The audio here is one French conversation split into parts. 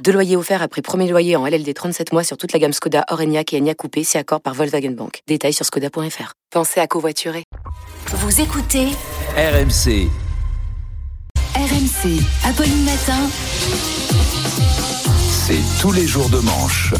Deux loyers offerts après premier loyer en LLD 37 mois sur toute la gamme Skoda, Orenia et Enya Coupé, si accord par Volkswagen Bank. Détails sur skoda.fr. Pensez à covoiturer. Vous écoutez RMC. RMC, Apolline Matin. C'est tous les jours de manche.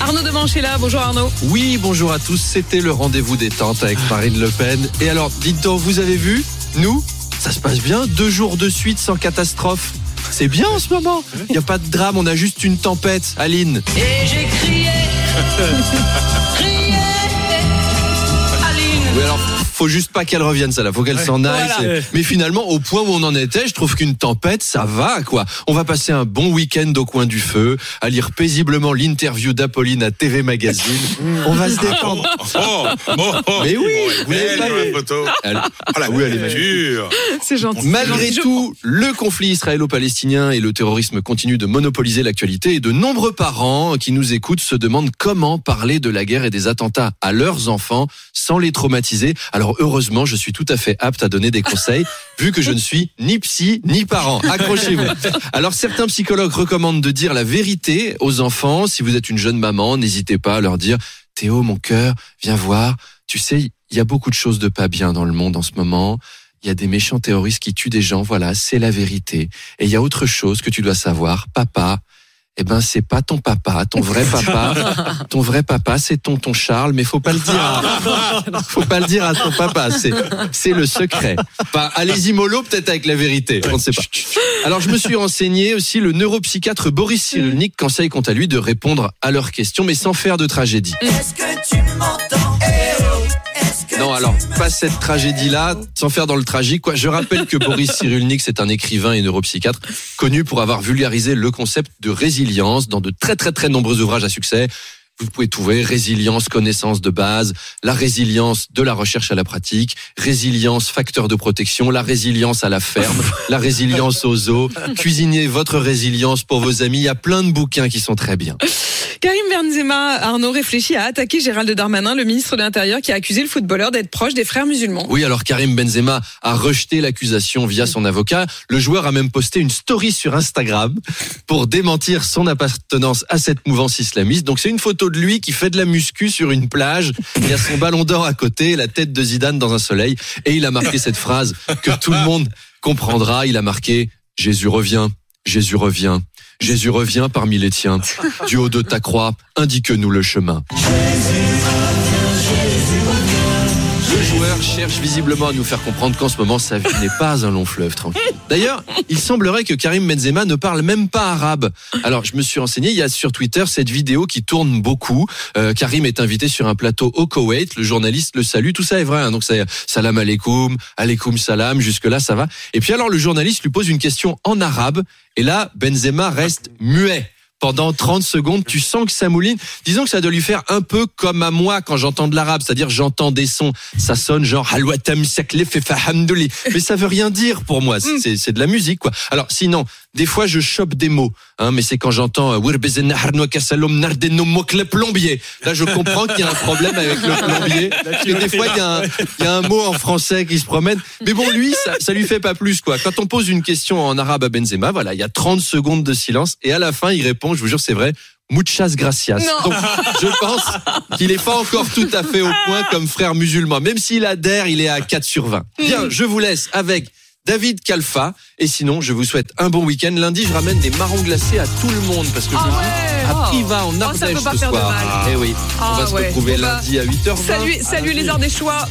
Arnaud Demanche est là, bonjour Arnaud. Oui, bonjour à tous, c'était le rendez-vous détente avec Marine Le Pen. Et alors, dites donc, vous avez vu? Nous, ça se passe bien, deux jours de suite sans catastrophe? C'est bien en ce moment. Il n'y a pas de drame, on a juste une tempête. Aline. Et j'ai crié, crié, faut juste pas qu'elle revienne, ça là. Faut qu'elle s'en aille. Voilà. Mais finalement, au point où on en était, je trouve qu'une tempête, ça va, quoi. On va passer un bon week-end au coin du feu, à lire paisiblement l'interview d'Apolline à TV Magazine. on va se détendre. Oh, oh, oh. Mais oui, Oh, elle pas la photo. Elle- Oh, la Oui, elle est magnifique. C'est gentil. Malgré tout, le conflit israélo-palestinien et le terrorisme continuent de monopoliser l'actualité et de nombreux parents qui nous écoutent se demandent comment parler de la guerre et des attentats à leurs enfants sans les traumatiser. Alors heureusement, je suis tout à fait apte à donner des conseils vu que je ne suis ni psy ni parent. Accrochez-vous. Alors certains psychologues recommandent de dire la vérité aux enfants. Si vous êtes une jeune maman, n'hésitez pas à leur dire Théo, mon cœur, viens voir. Tu sais, il y a beaucoup de choses de pas bien dans le monde en ce moment. Il y a des méchants terroristes qui tuent des gens, voilà, c'est la vérité. Et il y a autre chose que tu dois savoir, papa. Eh ben, c'est pas ton papa, ton vrai papa. Ton vrai papa, c'est tonton Charles, mais faut pas le dire. À, faut pas le dire à ton papa. C'est, c'est le secret. Enfin, allez-y mollo, peut-être avec la vérité. On ne sait pas. Alors, je me suis renseigné aussi. Le neuropsychiatre Boris Cyrulnik conseille quant à lui de répondre à leurs questions, mais sans faire de tragédie. Est-ce que tu Non, alors pas cette tragédie-là, sans faire dans le tragique. Quoi. Je rappelle que Boris Cyrulnik, c'est un écrivain et neuropsychiatre connu pour avoir vulgarisé le concept de résilience dans de très très très nombreux ouvrages à succès. Vous pouvez trouver résilience, connaissance de base, la résilience de la recherche à la pratique, résilience, facteur de protection, la résilience à la ferme, la résilience aux eaux, cuisiner votre résilience pour vos amis. Il y a plein de bouquins qui sont très bien. Karim Benzema, Arnaud réfléchit à attaquer Gérald Darmanin, le ministre de l'Intérieur, qui a accusé le footballeur d'être proche des frères musulmans. Oui, alors Karim Benzema a rejeté l'accusation via son avocat. Le joueur a même posté une story sur Instagram pour démentir son appartenance à cette mouvance islamiste. Donc c'est une photo de lui qui fait de la muscu sur une plage. Il y a son ballon d'or à côté, la tête de Zidane dans un soleil. Et il a marqué cette phrase que tout le monde comprendra. Il a marqué Jésus revient, Jésus revient. Jésus revient parmi les tiens. Du haut de ta croix, indique-nous le chemin. Cherche visiblement à nous faire comprendre qu'en ce moment, sa vie n'est pas un long fleuve tranquille. D'ailleurs, il semblerait que Karim Benzema ne parle même pas arabe. Alors, je me suis renseigné, il y a sur Twitter cette vidéo qui tourne beaucoup. Euh, Karim est invité sur un plateau au Koweït, le journaliste le salue, tout ça est vrai. hein. donc, salam alaikum, alaikum salam, jusque-là, ça va. Et puis alors, le journaliste lui pose une question en arabe, et là, Benzema reste muet. Pendant 30 secondes, tu sens que ça mouline. Disons que ça doit lui faire un peu comme à moi quand j'entends de l'arabe, c'est-à-dire j'entends des sons, ça sonne genre halwatam fahamdouli. mais ça veut rien dire pour moi, c'est c'est de la musique quoi. Alors sinon, des fois je chope des mots, hein, mais c'est quand j'entends euh, plombier. Là je comprends qu'il y a un problème avec le plombier. Parce que des fois il y, a un- il y a un mot en français qui se promène, mais bon lui ça, ça lui fait pas plus quoi. Quand on pose une question en arabe à Benzema, voilà, il y a 30 secondes de silence et à la fin il répond, je vous jure c'est vrai. Muchas gracias. Non. Donc, je pense qu'il n'est pas encore tout à fait au point comme frère musulman. Même s'il adhère, il est à 4 sur 20. Bien, je vous laisse avec David Kalfa. Et sinon, je vous souhaite un bon week-end. Lundi, je ramène des marrons glacés à tout le monde parce que Ah je vous ouais, à oh. Priva, en Oh, ça Ardèche peut pas ce faire de soir. mal. Eh oui, on Ah va se retrouver bah, lundi à 8h20. Salut, salut les choix.